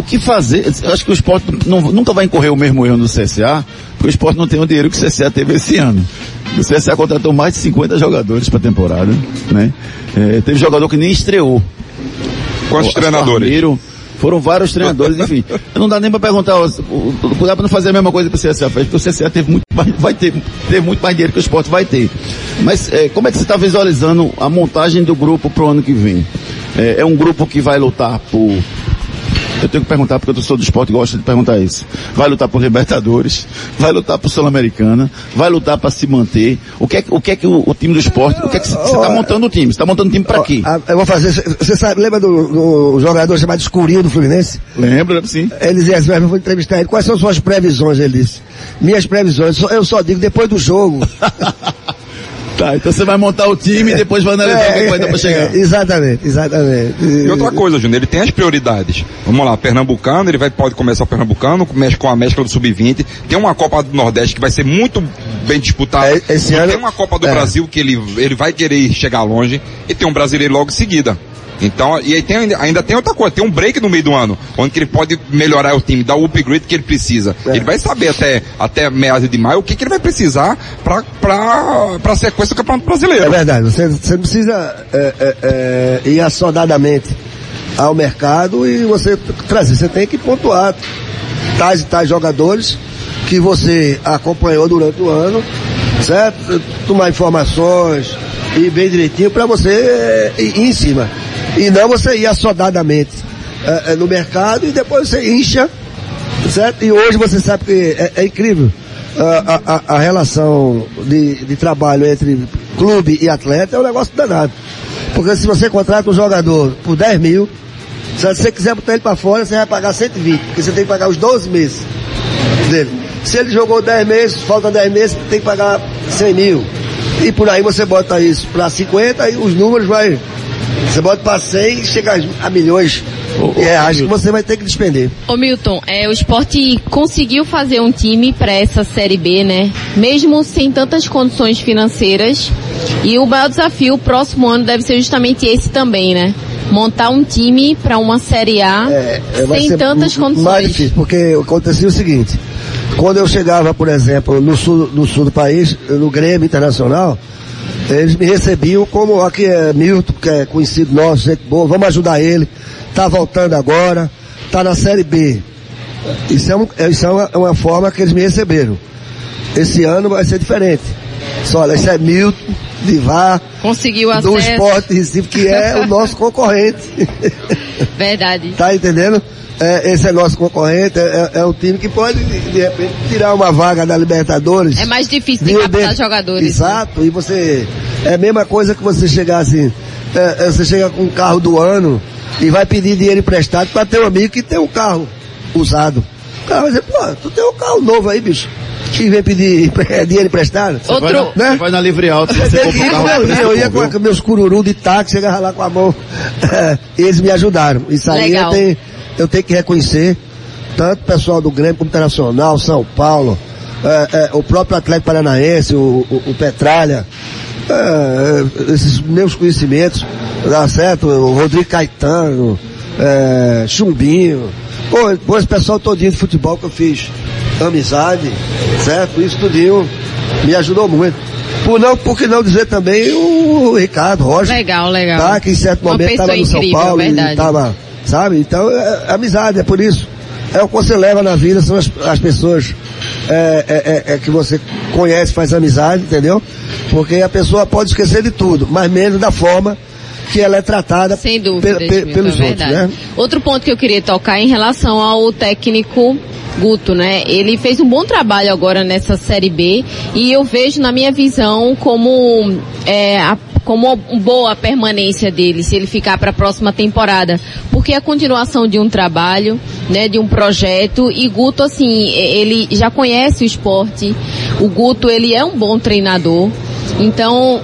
o que fazer? Eu acho que o esporte não, nunca vai incorrer o mesmo erro do CSA, porque o esporte não tem o dinheiro que o CSA teve esse ano. O CSA contratou mais de 50 jogadores para a temporada, né? É, teve jogador que nem estreou. Quantos O treinadores? Asparmeiro, Foram vários treinadores, enfim. Não dá nem para perguntar, ó, o- o- cuidado para não fazer a mesma coisa que o CSA fez, porque o CSA teve muito mais, vai ter, ter muito mais dinheiro que o esporte vai ter. Mas é, como é que você está visualizando a montagem do grupo para o ano que vem? É, é um grupo que vai lutar por eu tenho que perguntar porque eu sou do esporte e gosto de perguntar isso. Vai lutar por Libertadores, vai lutar por Sul-Americana, vai lutar para se manter. O que é, que- o que, é que o, o time do esporte, o que é que você está montando o time? Você está montando o time para quê? Eu vou fazer. Você sabe, lembra do, do jogador chamado Escurinho do Fluminense? Lembra, sim. Ele dizia assim, eu vou entrevistar ele. Quais são suas previsões? Ele disse. Minhas previsões, eu só digo depois do jogo. Tá, então você vai montar o time e depois vai analisar o que, é vai dar para chegar. É, exatamente, exatamente. E outra coisa, Júnior, ele tem as prioridades. Vamos lá, Pernambucano, ele vai, pode começar o Pernambucano, mexe com a mescla do Sub-20. Tem uma Copa do Nordeste que vai ser muito bem disputada. esse E ano- tem uma Copa do é. Brasil que ele, ele vai querer chegar longe. E tem um brasileiro logo em seguida. Então, e aí tem, ainda- tem outra coisa, tem um break no meio do ano, onde que ele pode melhorar o time, dar o upgrade que ele precisa. É. Ele vai saber até, até meados de maio o que, que ele vai precisar para a sequência do Campeonato Brasileiro. É verdade, você, você não precisa é, é, é, ir assodadamente ao mercado e você trazer, você tem que pontuar tais e tais jogadores que você acompanhou durante o ano, certo? Tomar informações e bem direitinho para você ir em cima. E não você ir assodadamente é, é, no mercado e depois você incha, certo? E hoje você sabe que é, é incrível a, a- a- relação de, de trabalho entre clube e atleta é um negócio danado. Porque se você contrata um jogador por 10 mil, se você quiser botar ele para fora, você vai pagar 120, porque você tem que pagar os 12 meses dele. Se ele jogou 10 meses, falta 10 meses, tem que pagar 100 mil. E por aí você bota isso para 50 e os números vai. Você bota para 100 e chega a milhões de reais que você vai ter que despender. Ô Milton, é, o esporte conseguiu fazer um time para essa Série B, né? Mesmo sem tantas condições financeiras. E o maior desafio, o próximo ano, deve ser justamente esse também, né? Montar um time para uma Série A É, vai sem tantas condições. Mais difícil, porque acontecia o seguinte, quando eu chegava, por exemplo, no sul, no sul do país, no Grêmio Internacional, eles me recebiam como aqui é Milton, que é conhecido nosso, gente boa, vamos ajudar ele, tá voltando agora, tá na Série B. Isso é, um- é- isso é uma, é uma forma que eles me receberam. Esse ano vai ser diferente. Só, olha, isso é Milton, Divar, Conseguiu do acesso. Esporte Recife, que é o nosso concorrente. Verdade. Tá entendendo? É, esse é nosso concorrente, é, é um time que pode, de, repente, tirar uma vaga da Libertadores. É mais difícil de captar jogadores. né? Exato, e você. É a mesma coisa que você chegar assim. é, é, você chega com um carro do ano e vai pedir dinheiro emprestado para ter um amigo que tem um carro usado. O cara vai dizer, pô, tu tem um carro novo aí, bicho. E vem pedir dinheiro emprestado. Você vai, na, você vai na Livre Alto, você Eu, ia, eu, ia com meus cururu de táxi, chegava lá com a mão. Eles me ajudaram. Isso aí Legal. eu tenho, eu tenho que reconhecer tanto o pessoal do Grêmio como Internacional, São Paulo, é, é, o próprio Atlético Paranaense, o, o, o Petralha, é, esses meus conhecimentos, dá certo? O Rodrigo Caetano, é, Chumbinho, pô, pô, esse pessoal todinho de futebol que eu fiz amizade, certo? Isso tudinho me ajudou muito. Por não, por que não dizer também o Ricardo Rocha. Legal, legal. Tá, que em certo momento estava no São Paulo verdade. e tava, sabe? Então, é, é amizade, é por isso. É o que você leva na vida, são as, as pessoas é, é, é, é que você conhece, faz amizade, entendeu? Porque a pessoa pode esquecer de tudo, mas menos da forma que ela é tratada Sem dúvida, pe- pe- pelos é outros, né? Outro ponto que eu queria tocar em relação ao técnico Guto, né? Ele fez um bom trabalho agora nessa Série B e eu vejo na minha visão como é, a- como boa permanência dele se ele ficar para a próxima temporada, porque é a continuação de um trabalho, né, de um projeto e Guto assim, ele já conhece o esporte. O Guto, ele é um bom treinador. Então,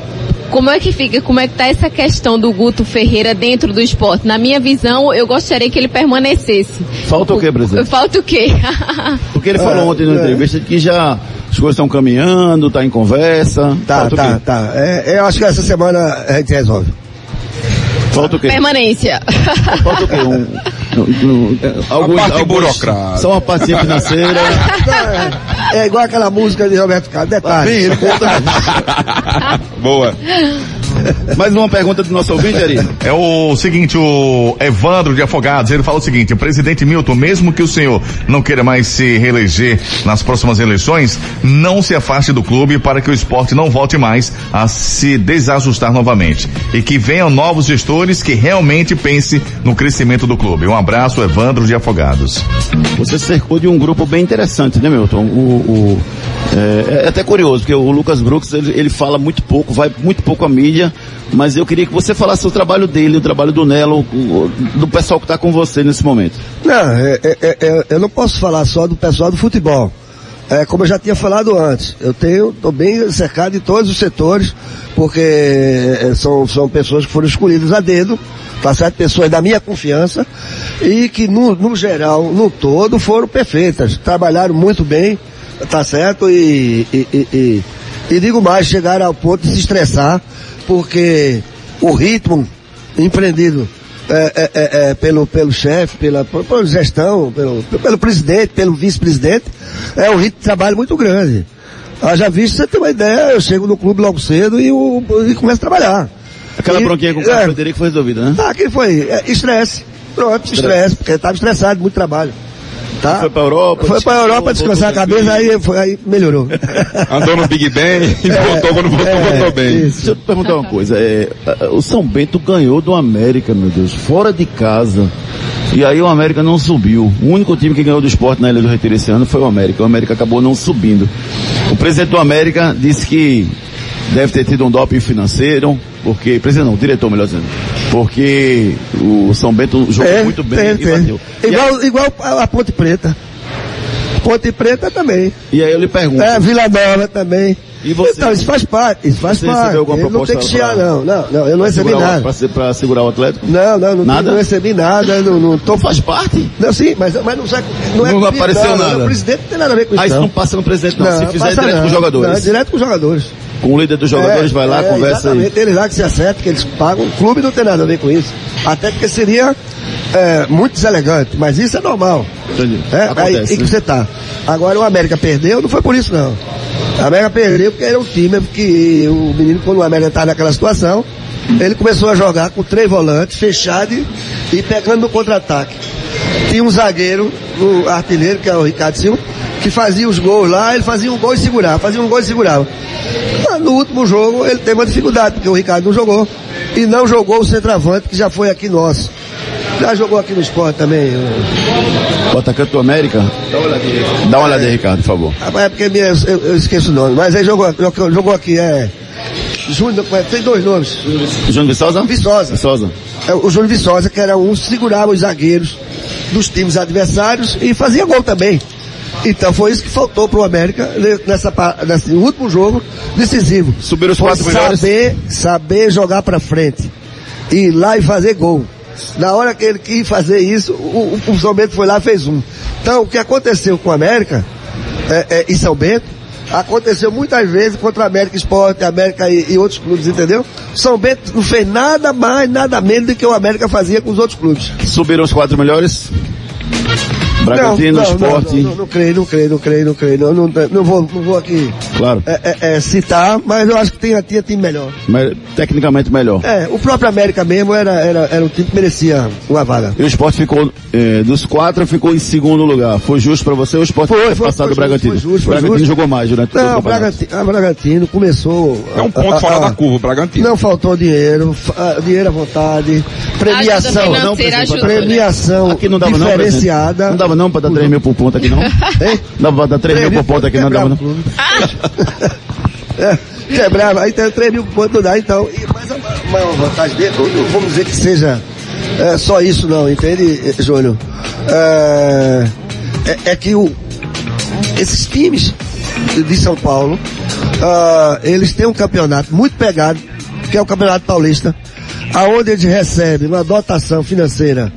como é que fica, como é que tá essa questão do Guto Ferreira dentro do esporte? Na minha visão, eu gostaria que ele permanecesse. Falta o quê, presidente? Falta o quê? Porque ele falou É, ontem na é. entrevista que já as coisas estão caminhando, tá em conversa. Tá, tá, tá. É, eu acho que essa semana a gente resolve. Falta o quê? Permanência. Falta o quê? Um, um, um, alguns, parte alguns- burocrática. Só uma partezinha financeira. É, é igual aquela música de Roberto Carlos, detalhe. Bem, ele conta. Boa. Mais uma pergunta do nosso ouvinte, Ari. É o seguinte, o Evandro de Afogados, ele fala o seguinte, presidente Milton, mesmo que o senhor não queira mais se reeleger nas próximas eleições, não se afaste do clube para que o esporte não volte mais a se desajustar novamente. E que venham novos gestores que realmente pense no crescimento do clube. Um abraço, Evandro de Afogados. Você cercou de um grupo bem interessante, né, Milton? O, o- é, é até curioso, porque o Lucas Brooks, ele, ele fala muito pouco, vai muito pouco à mídia, mas eu queria que você falasse o trabalho dele, o trabalho do Nelo, do pessoal que está com você nesse momento. Não, é- é- é- é- eu não posso falar só do pessoal do futebol. É, como eu já tinha falado antes, eu tenho, tô bem cercado de todos os setores, porque é, são, são pessoas que foram escolhidas a dedo, tá certo? Pessoas da minha confiança, e que no, no geral, no todo, foram perfeitas, trabalharam muito bem, tá certo? E, e, e, e- e digo mais, chegaram ao ponto de se estressar, porque o ritmo empreendido é, é, é, é, pelo, pelo chefe, pela, pela gestão, pelo, pelo presidente, pelo vice-presidente, é um ritmo de trabalho muito grande. Haja visto, você tem uma ideia, eu chego no clube logo cedo e, o, e começo a trabalhar. Aquela E- bronquinha com o é, Frederico foi resolvida, né? Ah, que foi? É, estresse. Pronto, estresse, porque estava estressado, muito trabalho. Tá? Foi pra Europa, Foi pra Europa descansar a cabeça, aí, foi, aí melhorou. Andou no Big Ben e voltou quando voltou, é, voltou bem. Deixa eu te perguntar uma coisa. É, a- o São Bento ganhou do América, meu Deus, fora de casa. E aí o América não subiu. O único time que ganhou do esporte na Ilha do Retiro esse ano foi o América. O América acabou não subindo. O presidente do América disse que deve ter tido um doping financeiro, porque, presidente não, o diretor melhor dizendo, porque o São Bento jogou É, muito bem tem, e tem. bateu. E aí, Igual, igual a Ponte Preta. Ponte Preta também. e aí eu lhe pergunto, É, Vila Nova também. E você? Então, isso faz parte, isso faz Você parte. recebeu alguma Ele não tem que proposta chiar, pra- não. Não, não, eu não recebi nada. pra segurar o Atlético? Não, não, não, Nada? não recebi nada, não, não tô... Faz parte? Não, sim, mas, mas não, sai- não é Não apareceu não, não, nada. O presidente não tem nada a ver com isso, Aí isso não. não passa no presidente não, se fizer direto não. com os jogadores. Não, direto com os jogadores. Com o líder dos jogadores É, vai lá, é, conversa aí. Exatamente, eles lá que se acertam, que eles pagam. O clube não tem nada a ver com isso. Até porque seria é, muito deselegante, mas isso é normal. Entendi. É, aí, Acontece, que né? você tá. Agora o América perdeu, não foi por isso não. O América perdeu porque era um time que o menino, quando o América estava naquela situação, ele começou a jogar com três volantes, fechado e, e pegando no contra-ataque. Tinha um zagueiro, o artilheiro, que é o Ricardo Silva, que fazia os gols lá, ele fazia um gol e segurava, fazia um gol e segurava. Ah, No último jogo ele teve uma dificuldade, porque o Ricardo não jogou. E não jogou o centroavante, que já foi aqui nosso. Já jogou aqui no esporte também. o- atacante do América, dá uma olhada aí, Ricardo, por favor. Ah, É porque minha- eu, eu esqueço o nome, mas jogou, jogou, jogou aqui, é. Júnior, é, tem dois nomes. Júnior Viçosa? Viçosa. Viçosa. É, o Júnior Viçosa, que era um, segurava os zagueiros dos times adversários e fazia gol também. Então foi isso que faltou pro América ne- nessa, nesse último jogo decisivo. Subiram os quatro melhores. saber, saber jogar pra frente. Ir lá e fazer gol. Na hora que ele quis fazer isso, o, o, o São Bento foi lá e fez um. Então, o que aconteceu com o América é, é, e São Bento, aconteceu muitas vezes contra a América Esporte, América e, e, outros clubes, entendeu? São Bento não fez nada mais, nada menos do que o América fazia com os outros clubes. Subiram os quatro melhores? Bragantino, não, não, Esporte. Não, não, não, creio, não creio, não creio, não creio. Não, não, não, vou, não vou aqui claro. é, é, é, citar, mas eu acho que tinha, tinha time melhor. Mas, tecnicamente melhor. É, o próprio América mesmo era, era, era um time que merecia uma vaga. E o Esporte ficou, é, dos quatro, ficou em segundo lugar. Foi justo pra você? O Esporte foi, foi passado foi, o Bragantino? Foi justo, foi o Bragantino justo. jogou mais durante não, o o Bragantino, a Bragantino começou... É um ponto a, fora da curva, o Bragantino. Não faltou dinheiro, dinheiro à vontade, premiação, Ajuda não, ajuda, premiação aqui não dava diferenciada. Não, não dava não pra dar 3 mil por ponto aqui não? Hein? Dava pra dar 3 mil por ponto aqui não dava não? é, quebrava, aí tem 3 mil pontos não dá, então. E, mas a maior vantagem dele, vamos dizer que seja é, só isso não, entende, Júnior? É, é, é que o, esses times de São Paulo, uh, eles têm um campeonato muito pegado, que é o Campeonato Paulista, aonde eles recebem uma dotação financeira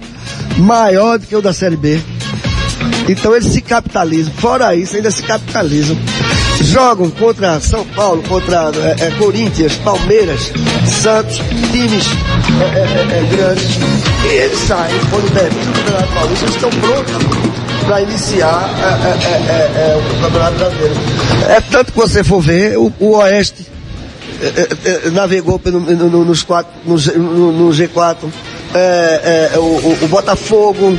maior do que o da Série B. Então eles se capitalizam. Fora isso, ainda se capitalizam. Jogam contra São Paulo, contra é, é, Corinthians, Palmeiras, Santos, times é, grandes. E eles saem, quando termina o Campeonato Paulista, eles estão prontos para iniciar o Campeonato Brasileiro. É tanto que você for ver, o, o Oeste navegou pelo, no, nos quatro, no, no, no G4, o, o, o Botafogo,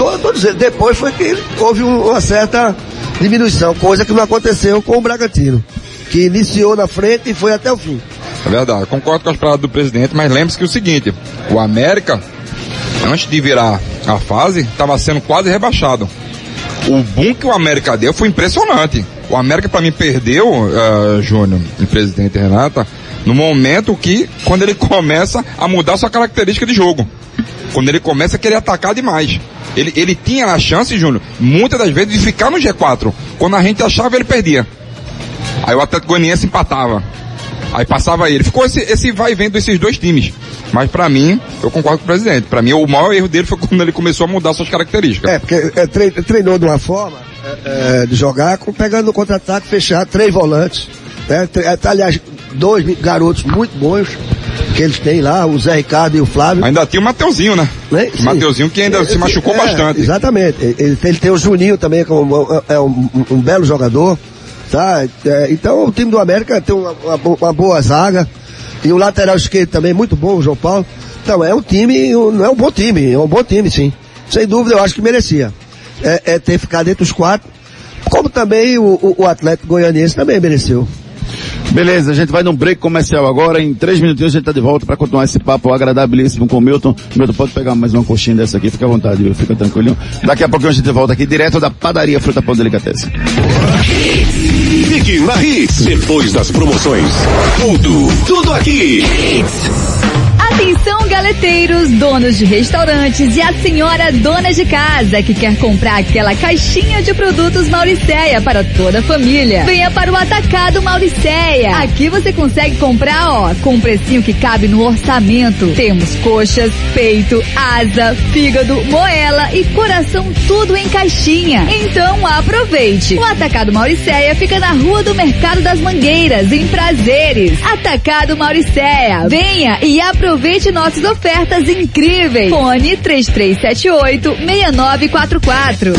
todos depois foi que houve uma certa diminuição, coisa que não aconteceu com o Bragantino, que iniciou na frente e foi até o fim. É verdade, concordo com as palavras do presidente, mas lembre-se que é o seguinte, o América, antes de virar a fase, estava sendo quase rebaixado. O boom que o América deu foi impressionante. O América para mim perdeu, uh, Júnior e presidente Renata, no momento que, quando ele começa a mudar sua característica de jogo. Quando ele começa a querer atacar demais. Ele, ele tinha a chance, Júnior, muitas das vezes de ficar no G4. Quando a gente achava, ele perdia. Aí o Atlético Goianiense empatava. Aí passava ele. Ficou esse, esse vai e vem desses dois times. Mas para mim, eu concordo com o presidente. Para mim, o maior erro dele foi quando ele começou a mudar suas características. É, porque é, treinou de uma forma é, de jogar, pegando no contra-ataque, fechar três volantes. Né? Aliás, dois garotos muito bons que eles têm lá, o Zé Ricardo e o Flávio. Ainda tinha o Mateuzinho, né? né? O Mateuzinho que ainda é, se machucou é, bastante. Exatamente. Ele, ele, tem o Juninho também, que é um, é um, um belo jogador. Tá? É, então o time do América tem uma, uma, uma, boa zaga. E o lateral esquerdo também muito bom, o João Paulo. Então é um time, não é um bom time, é um bom time sim. Sem dúvida eu acho que merecia. É, é ter ficado entre os quatro. Como também o, o, o Atlético Goianiense também mereceu. Beleza, a gente vai num break comercial agora. Em três minutinhos a gente tá de volta para continuar esse papo agradabilíssimo com o Milton. Milton, pode pegar mais uma coxinha dessa aqui, fica à vontade, viu? Fica tranquilo. Daqui a pouco a gente volta aqui direto da padaria Fruta Pão Delicatessen. Fique na Hits, depois das promoções. Tudo, tudo aqui. Atenção, galeteiros, donos de restaurantes e a senhora dona de casa que quer comprar aquela caixinha de produtos Mauricéia para toda a família. Venha para o Atacado Mauricéia. Aqui você consegue comprar, ó, com um precinho que cabe no orçamento. Temos coxas, peito, asa, fígado, moela e coração tudo em caixinha. Então aproveite. O Atacado Mauricéia fica na Rua do Mercado das Mangueiras, em Prazeres. Atacado Mauricéia. Venha e aproveite Aproveite nossas ofertas incríveis. Fone 3378-6944.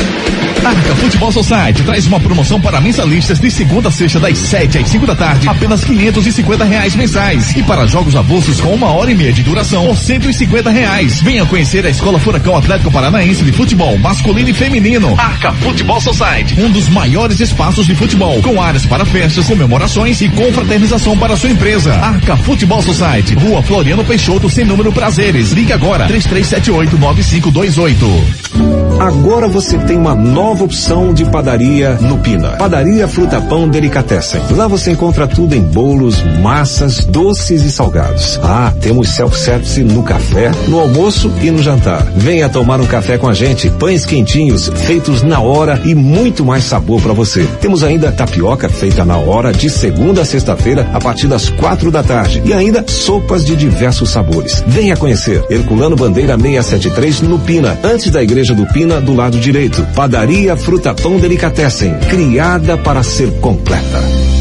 Arca Futebol Society traz uma promoção para mensalistas de segunda a sexta das 7 às 5 da tarde, apenas 550 reais mensais. E para jogos avulsos com uma hora e meia de duração, por 150 reais. Venha conhecer a Escola Furacão Atlético Paranaense de Futebol Masculino e Feminino. Arca Futebol Society, um dos maiores espaços de futebol, com áreas para festas, comemorações e confraternização para sua empresa. Arca Futebol Society, Rua Floriano Peixoto, sem número Prazeres. Ligue agora, 3378 9528. Agora você tem uma nova opção de padaria no Pina. Padaria Fruta Pão Delicatessen. Lá você encontra tudo em bolos, massas, doces e salgados. Ah, temos self-service no café, no almoço e no jantar. Venha tomar um café com a gente. Pães quentinhos, feitos na hora e muito mais sabor para você. Temos ainda tapioca feita na hora de segunda a sexta-feira a partir das quatro da tarde. E ainda sopas de diversos sabores. Venha conhecer. Herculano Bandeira 673 no Pina, antes da igreja do Pina do lado direito. Padaria Fruta Pão Delicatessen, criada para ser completa.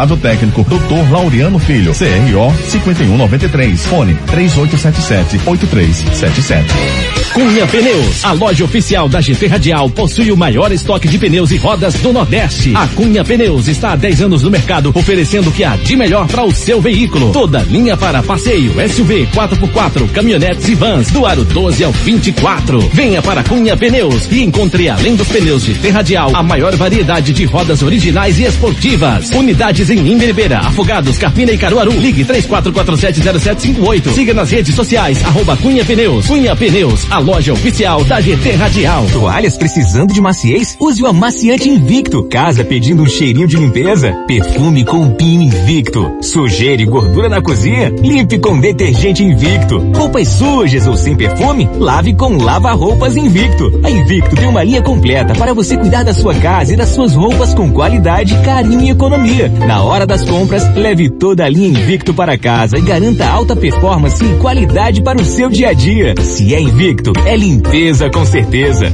técnico, Dr. Laureano Filho, CRO 5193, fone 3877-8377. Cunha Pneus, a loja oficial da GT Radial, possui o maior estoque de pneus e rodas do Nordeste. A Cunha Pneus está há 10 anos no mercado, oferecendo o que há de melhor para o seu veículo. Toda linha para passeio, SUV, 4x4, caminhonetes e vans, do aro 12 ao 24. Venha para Cunha Pneus e encontre, além dos pneus GT Radial, a maior variedade de rodas originais e esportivas. Unidades em Imberibeira, Afogados, Carpina e Caruaru. Ligue 34470758. Siga nas redes sociais, arroba Cunha Pneus. Cunha Pneus, a loja oficial da GT Radial. Toalhas precisando de maciez? Use o amaciante Invicto. Casa pedindo um cheirinho de limpeza? Perfume com Pino Invicto. Sujeira e gordura na cozinha? Limpe com detergente Invicto. Roupas sujas ou sem perfume? Lave com lava-roupas Invicto. A Invicto tem uma linha completa para você cuidar da sua casa e das suas roupas com qualidade, carinho e economia. Na hora das compras, leve toda a linha Invicto para casa e garanta alta performance e qualidade para o seu dia a dia. Se é Invicto, é limpeza com certeza.